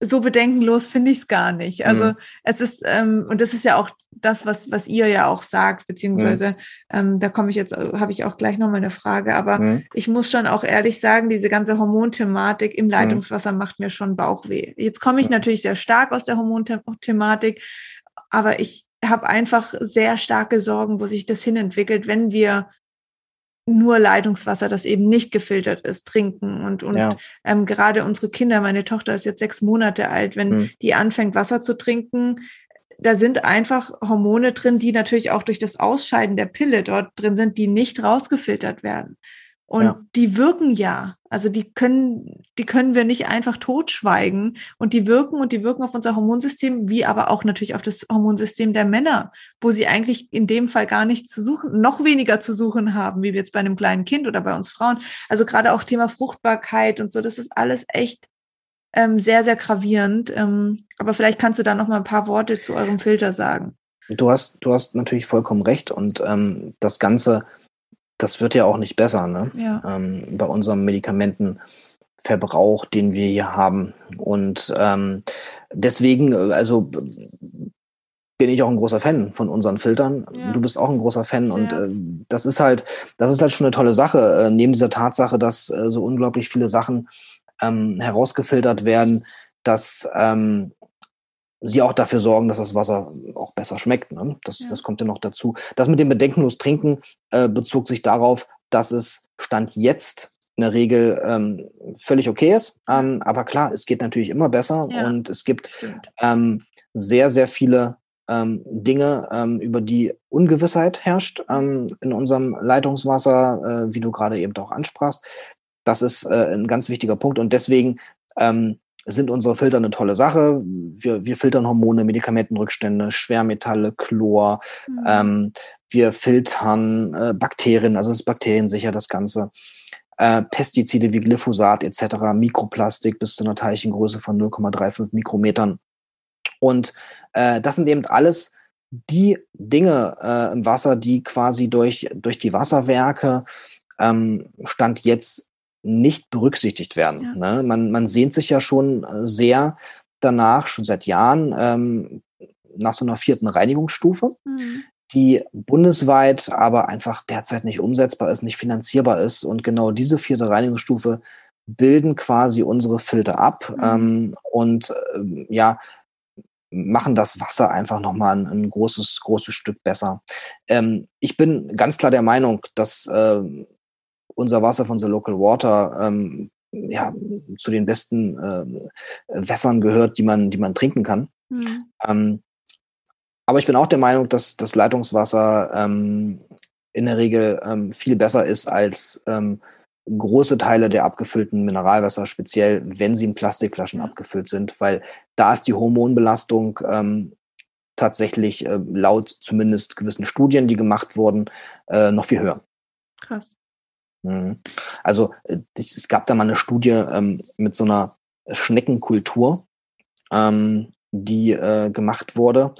So bedenkenlos finde ich es gar nicht. Also mhm. es ist, ähm, und das ist ja auch das, was, was ihr ja auch sagt, beziehungsweise mhm. ähm, da komme ich jetzt, habe ich auch gleich nochmal eine Frage, aber mhm. ich muss schon auch ehrlich sagen, diese ganze Hormonthematik im mhm. Leitungswasser macht mir schon Bauchweh. Jetzt komme ich natürlich sehr stark aus der Hormonthematik, aber ich habe einfach sehr starke Sorgen, wo sich das hinentwickelt, wenn wir nur Leitungswasser, das eben nicht gefiltert ist, trinken. Und, und ja. ähm, gerade unsere Kinder, meine Tochter ist jetzt sechs Monate alt, wenn mhm. die anfängt, Wasser zu trinken, da sind einfach Hormone drin, die natürlich auch durch das Ausscheiden der Pille dort drin sind, die nicht rausgefiltert werden. Und ja. die wirken ja. Also die können, die können wir nicht einfach totschweigen. Und die wirken und die wirken auf unser Hormonsystem, wie aber auch natürlich auf das Hormonsystem der Männer, wo sie eigentlich in dem Fall gar nicht zu suchen, noch weniger zu suchen haben, wie jetzt bei einem kleinen Kind oder bei uns Frauen. Also gerade auch Thema Fruchtbarkeit und so, das ist alles echt ähm, sehr, sehr gravierend. Ähm, aber vielleicht kannst du da noch mal ein paar Worte zu eurem Filter sagen. Du hast, du hast natürlich vollkommen recht. Und ähm, das Ganze das wird ja auch nicht besser, ne? Ja. Ähm, bei unserem Medikamentenverbrauch, den wir hier haben. Und ähm, deswegen, also bin ich auch ein großer Fan von unseren Filtern. Ja. Du bist auch ein großer Fan Sehr. und äh, das ist halt, das ist halt schon eine tolle Sache. Äh, neben dieser Tatsache, dass äh, so unglaublich viele Sachen ähm, herausgefiltert werden, dass ähm, sie auch dafür sorgen, dass das Wasser auch besser schmeckt. Ne? Das, ja. das kommt ja noch dazu. Das mit dem bedenkenlos Trinken äh, bezog sich darauf, dass es Stand jetzt in der Regel ähm, völlig okay ist. Ähm, aber klar, es geht natürlich immer besser ja, und es gibt ähm, sehr, sehr viele ähm, Dinge, ähm, über die Ungewissheit herrscht ähm, in unserem Leitungswasser, äh, wie du gerade eben auch ansprachst. Das ist äh, ein ganz wichtiger Punkt und deswegen ähm, sind unsere Filter eine tolle Sache. Wir, wir filtern Hormone, Medikamentenrückstände, Schwermetalle, Chlor. Mhm. Ähm, wir filtern äh, Bakterien, also ist bakteriensicher das Ganze. Äh, Pestizide wie Glyphosat etc., Mikroplastik bis zu einer Teilchengröße von 0,35 Mikrometern. Und äh, das sind eben alles die Dinge äh, im Wasser, die quasi durch, durch die Wasserwerke ähm, Stand jetzt nicht berücksichtigt werden. Ja. Ne? Man, man sehnt sich ja schon äh, sehr danach, schon seit Jahren, ähm, nach so einer vierten Reinigungsstufe, mhm. die bundesweit aber einfach derzeit nicht umsetzbar ist, nicht finanzierbar ist. Und genau diese vierte Reinigungsstufe bilden quasi unsere Filter ab mhm. ähm, und äh, ja, machen das Wasser einfach nochmal ein, ein großes, großes Stück besser. Ähm, ich bin ganz klar der Meinung, dass äh, unser Wasser von The Local Water ähm, ja, zu den besten äh, Wässern gehört, die man, die man trinken kann. Mhm. Ähm, aber ich bin auch der Meinung, dass das Leitungswasser ähm, in der Regel ähm, viel besser ist als ähm, große Teile der abgefüllten Mineralwasser, speziell wenn sie in Plastikflaschen abgefüllt sind, weil da ist die Hormonbelastung ähm, tatsächlich äh, laut zumindest gewissen Studien, die gemacht wurden, äh, noch viel höher. Krass. Mhm. Also äh, es gab da mal eine Studie ähm, mit so einer Schneckenkultur, ähm, die äh, gemacht wurde.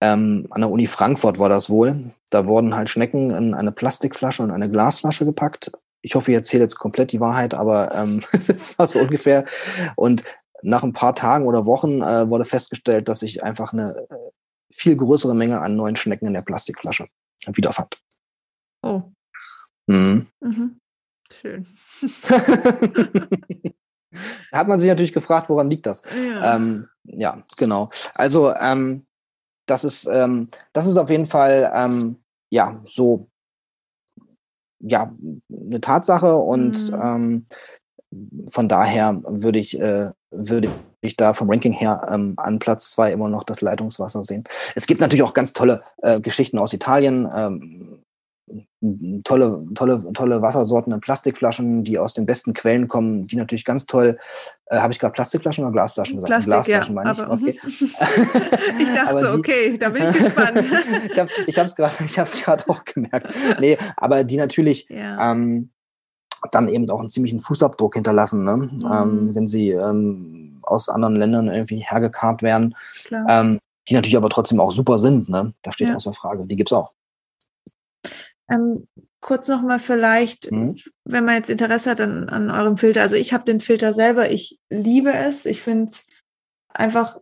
Ähm, an der Uni Frankfurt war das wohl. Da wurden halt Schnecken in eine Plastikflasche und eine Glasflasche gepackt. Ich hoffe, ich erzähle jetzt komplett die Wahrheit, aber ähm, das war so ungefähr. Und nach ein paar Tagen oder Wochen äh, wurde festgestellt, dass sich einfach eine äh, viel größere Menge an neuen Schnecken in der Plastikflasche wiederfand. Oh. Mhm. Mhm. Schön. da hat man sich natürlich gefragt, woran liegt das? Ja, Ähm, ja genau. Also ähm, das ist ähm, das ist auf jeden Fall ähm, ja so ja eine Tatsache und Mhm. ähm, von daher würde ich äh, würde ich da vom Ranking her ähm, an Platz zwei immer noch das Leitungswasser sehen. Es gibt natürlich auch ganz tolle äh, Geschichten aus Italien. Ähm, tolle, tolle, tolle Wassersorten in Plastikflaschen, die aus den besten Quellen kommen, die natürlich ganz toll. Äh, Habe ich gerade Plastikflaschen oder Glasflaschen gesagt? Plastik, Glasflaschen ja. meine ich. Aber, Okay. mhm. ich dachte so, okay, da bin ich gespannt. ich habe ich hab's gerade ich hab's gerade auch gemerkt. Nee, aber die natürlich ja. ähm, dann eben auch einen ziemlichen Fußabdruck hinterlassen, ne? Mhm. ähm, wenn sie ähm, aus anderen Ländern irgendwie hergekarrt werden, Klar. ähm, die natürlich aber trotzdem auch super sind, ne? Da steht Ja. außer Frage. Die gibt's auch. Ähm, kurz nochmal vielleicht, Mhm. wenn man jetzt Interesse hat an, an eurem Filter. Also ich habe den Filter selber, ich liebe es. Ich finde es einfach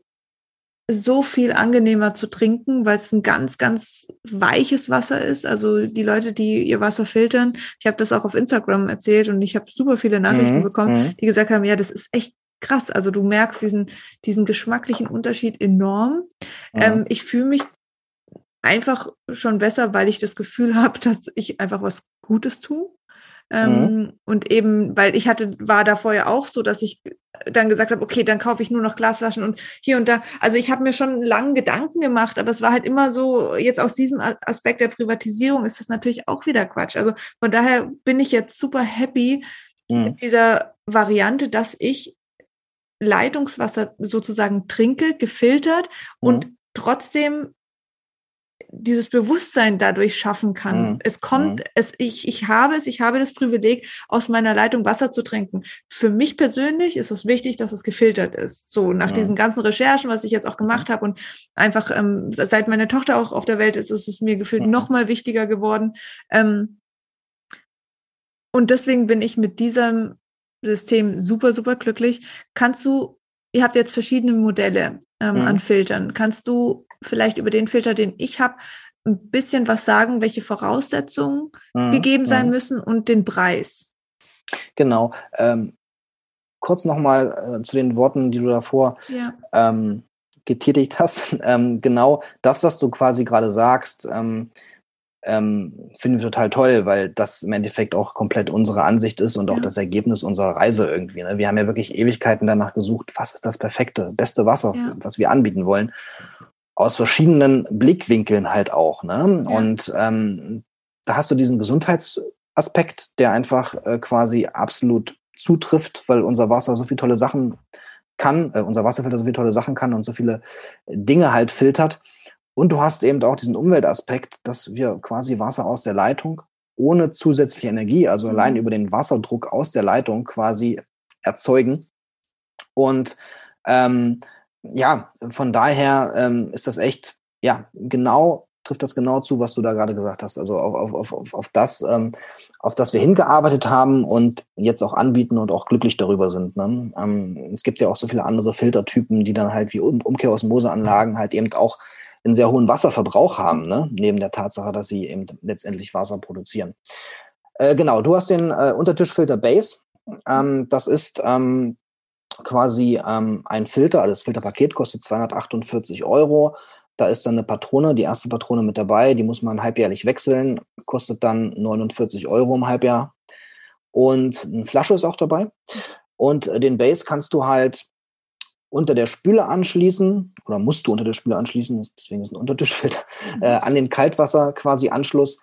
so viel angenehmer zu trinken, weil es ein ganz, ganz weiches Wasser ist. Also die Leute, die ihr Wasser filtern, ich habe das auch auf Instagram erzählt und ich habe super viele Nachrichten Mhm, bekommen, mhm. die gesagt haben, ja, das ist echt krass. Also du merkst diesen, diesen geschmacklichen Unterschied enorm. Mhm. Ähm, ich fühle mich einfach schon besser, weil ich das Gefühl habe, dass ich einfach was Gutes tue. Ähm, Und eben, weil ich hatte, war da vorher auch so, dass ich dann gesagt habe, okay, dann kaufe ich nur noch Glasflaschen und hier und da. Also ich habe mir schon lange Gedanken gemacht, aber es war halt immer so, jetzt aus diesem Aspekt der Privatisierung ist das natürlich auch wieder Quatsch. Also von daher bin ich jetzt super happy Mhm. mit dieser Variante, dass ich Leitungswasser sozusagen trinke, gefiltert und Mhm. trotzdem dieses Bewusstsein dadurch schaffen kann. Mhm. Es kommt, Mhm. es, ich, ich habe es, ich habe das Privileg, aus meiner Leitung Wasser zu trinken. Für mich persönlich ist es wichtig, dass es gefiltert ist. So nach Mhm. diesen ganzen Recherchen, was ich jetzt auch gemacht habe und einfach ähm, seit meine Tochter auch auf der Welt ist, ist es mir gefühlt Mhm. noch mal wichtiger geworden. Ähm, und deswegen bin ich mit diesem System super, super glücklich. Kannst du, ihr habt jetzt verschiedene Modelle ähm, Mhm. an Filtern. Kannst du vielleicht über den Filter, den ich habe, ein bisschen was sagen, welche Voraussetzungen Mhm. gegeben sein Mhm. müssen und den Preis? Genau. Ähm, kurz nochmal äh, zu den Worten, die du davor Ja. ähm, getätigt hast. Ähm, genau das, was du quasi gerade sagst, ähm, finden wir total toll, weil das im Endeffekt auch komplett unsere Ansicht ist und auch Ja. das Ergebnis unserer Reise irgendwie. Ne? Wir haben ja wirklich Ewigkeiten danach gesucht, was ist das perfekte, beste Wasser, Ja. was wir anbieten wollen. Aus verschiedenen Blickwinkeln halt auch. Ne? Ja. Und ähm, da hast du diesen Gesundheitsaspekt, der einfach äh, quasi absolut zutrifft, weil unser Wasser so viele tolle Sachen kann, äh, unser Wasserfilter so viele tolle Sachen kann und so viele Dinge halt filtert. Und du hast eben auch diesen Umweltaspekt, dass wir quasi Wasser aus der Leitung ohne zusätzliche Energie, also Mhm. allein über den Wasserdruck aus der Leitung quasi erzeugen. Und ähm, ja, von daher ähm, ist das echt, ja, genau, trifft das genau zu, was du da gerade gesagt hast. Also auf, auf, auf, auf, das, ähm, auf das wir hingearbeitet haben und jetzt auch anbieten und auch glücklich darüber sind. Ne? Ähm, es gibt ja auch so viele andere Filtertypen, die dann halt wie um Umkehrosmoseanlagen halt eben auch einen sehr hohen Wasserverbrauch haben, ne? neben der Tatsache, dass sie eben letztendlich Wasser produzieren. Äh, genau, du hast den äh, Untertischfilter Base. Ähm, das ist ähm, quasi ähm, ein Filter, also das Filterpaket kostet 248 Euro. Da ist dann eine Patrone, die erste Patrone mit dabei, die muss man halbjährlich wechseln, kostet dann 49 Euro im Halbjahr. Und eine Flasche ist auch dabei. Und äh, den Base kannst du halt unter der Spüle anschließen, oder musst du unter der Spüle anschließen, deswegen ist ein Untertischfilter, äh, an den Kaltwasser quasi Anschluss.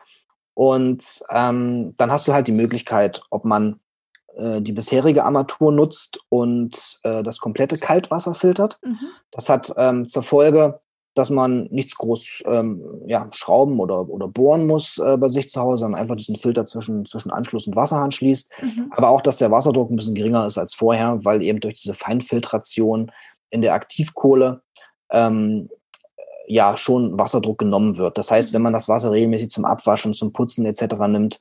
Und ähm, dann hast du halt die Möglichkeit, ob man äh, die bisherige Armatur nutzt und äh, das komplette Kaltwasser filtert. Mhm. Das hat ähm, zur Folge, dass man nichts groß ähm, ja, schrauben oder, oder bohren muss äh, bei sich zu Hause, sondern einfach diesen Filter zwischen, zwischen Anschluss und Wasserhahn schließt. Mhm. Aber auch, dass der Wasserdruck ein bisschen geringer ist als vorher, weil eben durch diese Feinfiltration in der Aktivkohle ähm, ja schon Wasserdruck genommen wird. Das heißt, wenn man das Wasser regelmäßig zum Abwaschen, zum Putzen etc. nimmt,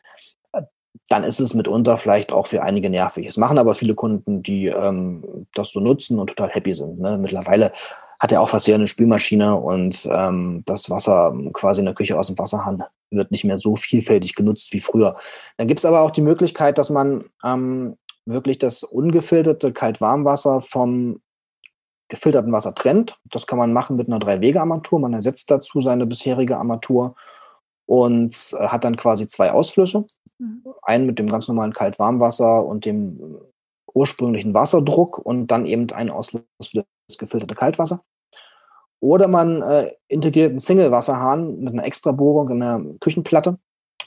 dann ist es mitunter vielleicht auch für einige nervig. Es machen aber viele Kunden, die ähm, das so nutzen und total happy sind. Ne? Mittlerweile hat er auch fast jeder eine Spülmaschine und ähm, das Wasser quasi in der Küche aus dem Wasserhahn wird nicht mehr so vielfältig genutzt wie früher. Dann gibt es aber auch die Möglichkeit, dass man ähm, wirklich das ungefilterte Kalt-Warmwasser vom gefilterten Wasser trennt. Das kann man machen mit einer Drei-Wege-Armatur. Man ersetzt dazu seine bisherige Armatur und äh, hat dann quasi zwei Ausflüsse. Mhm. Einen mit dem ganz normalen Kalt-Warmwasser und dem ursprünglichen Wasserdruck und dann eben einen Ausfluss für das gefilterte Kaltwasser. Oder man äh, integriert einen Single-Wasserhahn mit einer Extrabohrung in der Küchenplatte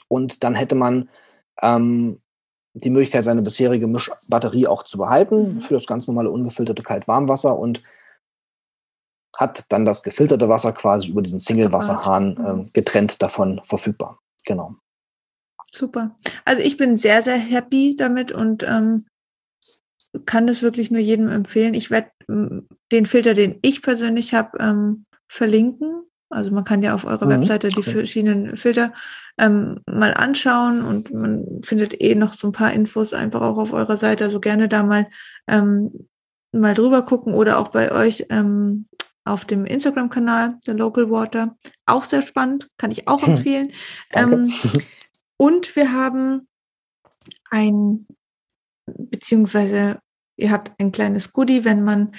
und dann hätte man ähm, die Möglichkeit, seine bisherige Mischbatterie auch zu behalten mhm. für das ganz normale ungefilterte Kalt-Warmwasser und hat dann das gefilterte Wasser quasi über diesen Single-Wasserhahn äh, getrennt davon verfügbar. Genau. Super. Also ich bin sehr, sehr happy damit und ähm, kann das wirklich nur jedem empfehlen. Ich werde den Filter, den ich persönlich habe, ähm, verlinken. Also man kann ja auf eurer mhm. Webseite die verschiedenen Filter ähm, mal anschauen und man findet eh noch so ein paar Infos einfach auch auf eurer Seite. Also gerne da mal ähm, mal drüber gucken oder auch bei euch ähm, auf dem Instagram-Kanal, der Local Water. Auch sehr spannend, kann ich auch empfehlen. Ähm, und wir haben ein, beziehungsweise ihr habt ein kleines Goodie, wenn man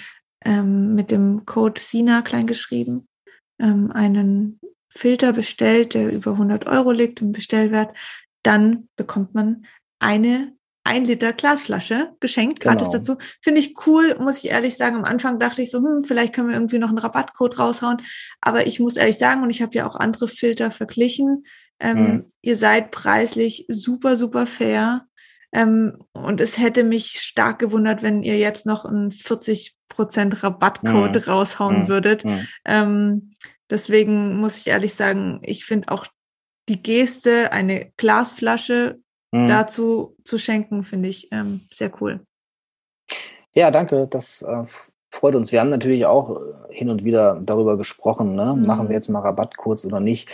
ähm, mit dem Code SINA kleingeschrieben ähm, einen Filter bestellt, der über 100 Euro liegt im Bestellwert, dann bekommt man eine ein Liter Glasflasche geschenkt, genau. gratis dazu. Finde ich cool, muss ich ehrlich sagen. Am Anfang dachte ich so, hm, vielleicht können wir irgendwie noch einen Rabattcode raushauen. Aber ich muss ehrlich sagen, und ich habe ja auch andere Filter verglichen, ähm, mhm. ihr seid preislich super, super fair. Ähm, und es hätte mich stark gewundert, wenn ihr jetzt noch einen 40% Rabattcode mhm. raushauen mhm. würdet. Mhm. Ähm, deswegen muss ich ehrlich sagen, ich finde auch die Geste, eine Glasflasche dazu zu schenken, finde ich ähm, sehr cool. Ja, danke. Das äh, freut uns. Wir haben natürlich auch äh, hin und wieder darüber gesprochen, ne? Mhm. machen wir jetzt mal Rabattcodes oder nicht.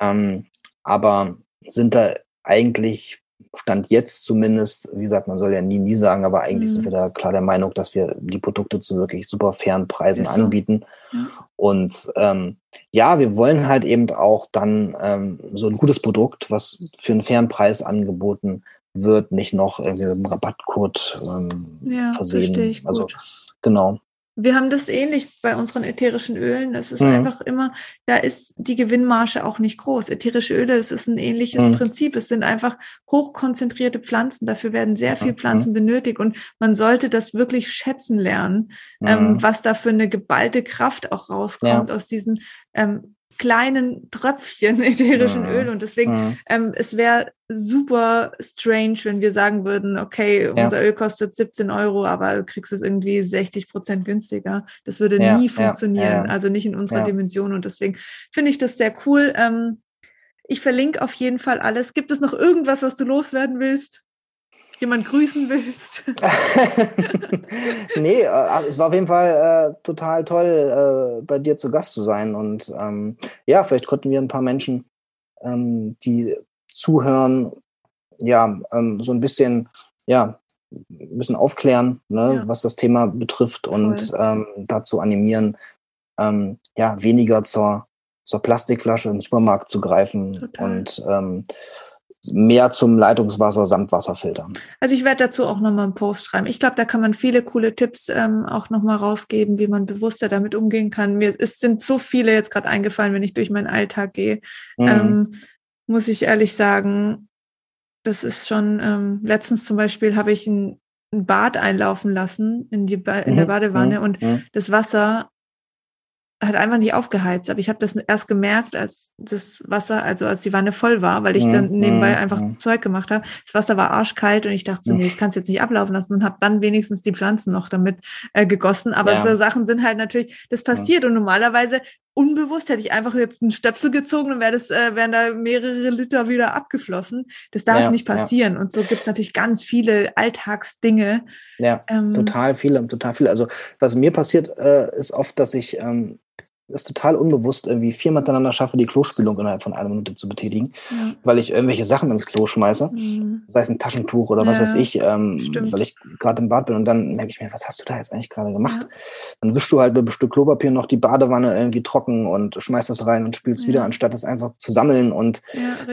Ähm, aber sind da eigentlich Stand jetzt zumindest, wie gesagt, man soll ja nie, nie sagen, aber eigentlich mhm. sind wir da klar der Meinung, dass wir die Produkte zu wirklich super fairen Preisen so. anbieten. Ja. Und ähm, ja, wir wollen halt eben auch dann ähm, so ein gutes Produkt, was für einen fairen Preis angeboten wird, nicht noch irgendwie mit einem Rabattcode ähm, ja, versehen. Also gut. genau. Wir haben das ähnlich bei unseren ätherischen Ölen. Es ist mhm. einfach immer, da ist die Gewinnmarge auch nicht groß. Ätherische Öle, es ist ein ähnliches mhm. Prinzip. Es sind einfach hochkonzentrierte Pflanzen. Dafür werden sehr viel mhm. Pflanzen mhm. benötigt und man sollte das wirklich schätzen lernen, ähm, mhm. was da für eine geballte Kraft auch rauskommt ja. aus diesen ähm, kleinen Tröpfchen ätherischen mhm. Öl und deswegen mhm. ähm, es wäre super strange, wenn wir sagen würden, okay, ja. unser Öl kostet 17 Euro, aber du kriegst es irgendwie 60 Prozent günstiger. Das würde ja, nie funktionieren, ja, also nicht in unserer Dimension und deswegen finde ich das sehr cool. Ähm, ich verlinke auf jeden Fall alles. Gibt es noch irgendwas, was du loswerden willst? Jemand grüßen willst? nee, äh, es war auf jeden Fall äh, total toll, äh, bei dir zu Gast zu sein. Und ähm, ja, vielleicht konnten wir ein paar Menschen, ähm, die zuhören, ja, ähm, so ein bisschen, ja, ein bisschen aufklären, ne, ja. was das Thema betrifft Voll. und ähm, dazu animieren, ähm, ja, weniger zur, zur Plastikflasche im Supermarkt zu greifen Total. und ähm, mehr zum Leitungswasser samt Wasserfiltern. Also ich werde dazu auch nochmal einen Post schreiben. Ich glaube, da kann man viele coole Tipps ähm, auch nochmal rausgeben, wie man bewusster damit umgehen kann. Mir es sind so viele jetzt gerade eingefallen, wenn ich durch meinen Alltag gehe. Mhm. Ähm, muss ich ehrlich sagen, das ist schon, ähm, letztens zum Beispiel habe ich ein, ein, Bad einlaufen lassen in, die ba in mhm. der Badewanne mhm. und mhm. das Wasser hat einfach nicht aufgeheizt. Aber ich habe das erst gemerkt, als das Wasser, also als die Wanne voll war, weil ich dann mhm, nebenbei mhm, einfach mhm. Zeug gemacht habe. Das Wasser war arschkalt und ich dachte so, nee, ich kann es jetzt nicht ablaufen lassen und habe dann wenigstens die Pflanzen noch damit äh, gegossen. Aber ja. so Sachen sind halt natürlich, das passiert und normalerweise unbewusst hätte ich einfach jetzt einen Stöpsel gezogen und wäre das, äh, wären da mehrere Liter wieder abgeflossen. Das darf ja, nicht passieren. Ja. Und so gibt es natürlich ganz viele Alltagsdinge. Ja, ähm, total viele, total viele. Also was mir passiert, äh, ist oft, dass ich ähm, ist total unbewusst irgendwie viermal miteinander schaffe, die Klospülung innerhalb von einer Minute zu betätigen, ja. weil ich irgendwelche Sachen ins Klo schmeiße, mhm. sei es ein Taschentuch oder was ja, weiß ich, ähm, weil ich gerade im Bad bin und dann merke ich mir, was hast du da jetzt eigentlich gerade gemacht? Ja. Dann wischst du halt mit einem Stück Klopapier noch die Badewanne irgendwie trocken und schmeißt das rein und spülst wieder, anstatt es einfach zu sammeln und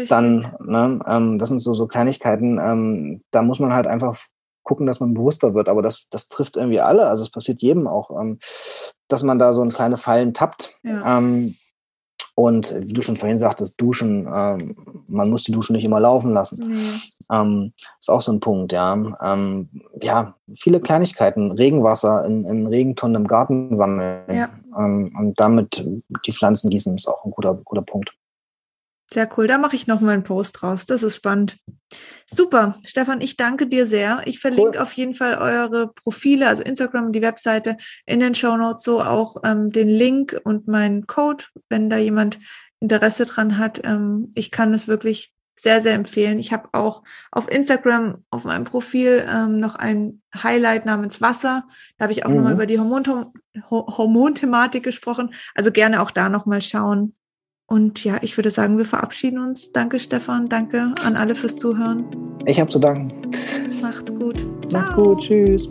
dann, ne, ähm, das sind so, so Kleinigkeiten, ähm, da muss man halt einfach gucken, dass man bewusster wird. Aber das, das trifft irgendwie alle. Also es passiert jedem auch, ähm, dass man da so in kleine Fallen tappt. Ja. Ähm, und wie du schon vorhin sagtest, Duschen, ähm, man muss die Duschen nicht immer laufen lassen. Nee. Ähm, ist auch so ein Punkt, ja. Ähm, ja, viele Kleinigkeiten, Regenwasser in, in Regentonnen im Garten sammeln ja. ähm, und damit die Pflanzen gießen, ist auch ein guter, guter Punkt. Sehr cool. Da mache ich noch mal einen Post raus. Das ist spannend. Super. Stefan, ich danke dir sehr. Ich verlinke cool. auf jeden Fall eure Profile, also Instagram und die Webseite in den Show Notes, so auch ähm, den Link und meinen Code, wenn da jemand Interesse dran hat. Ähm, ich kann es wirklich sehr, sehr empfehlen. Ich habe auch auf Instagram auf meinem Profil ähm, noch ein Highlight namens Wasser. Da habe ich auch mhm. nochmal über die Hormon Hormonthematik gesprochen. Also gerne auch da nochmal schauen. Und ja, ich würde sagen, wir verabschieden uns. Danke, Stefan. Danke an alle fürs Zuhören. Ich habe zu danken. Macht's gut. Macht's gut. Tschüss.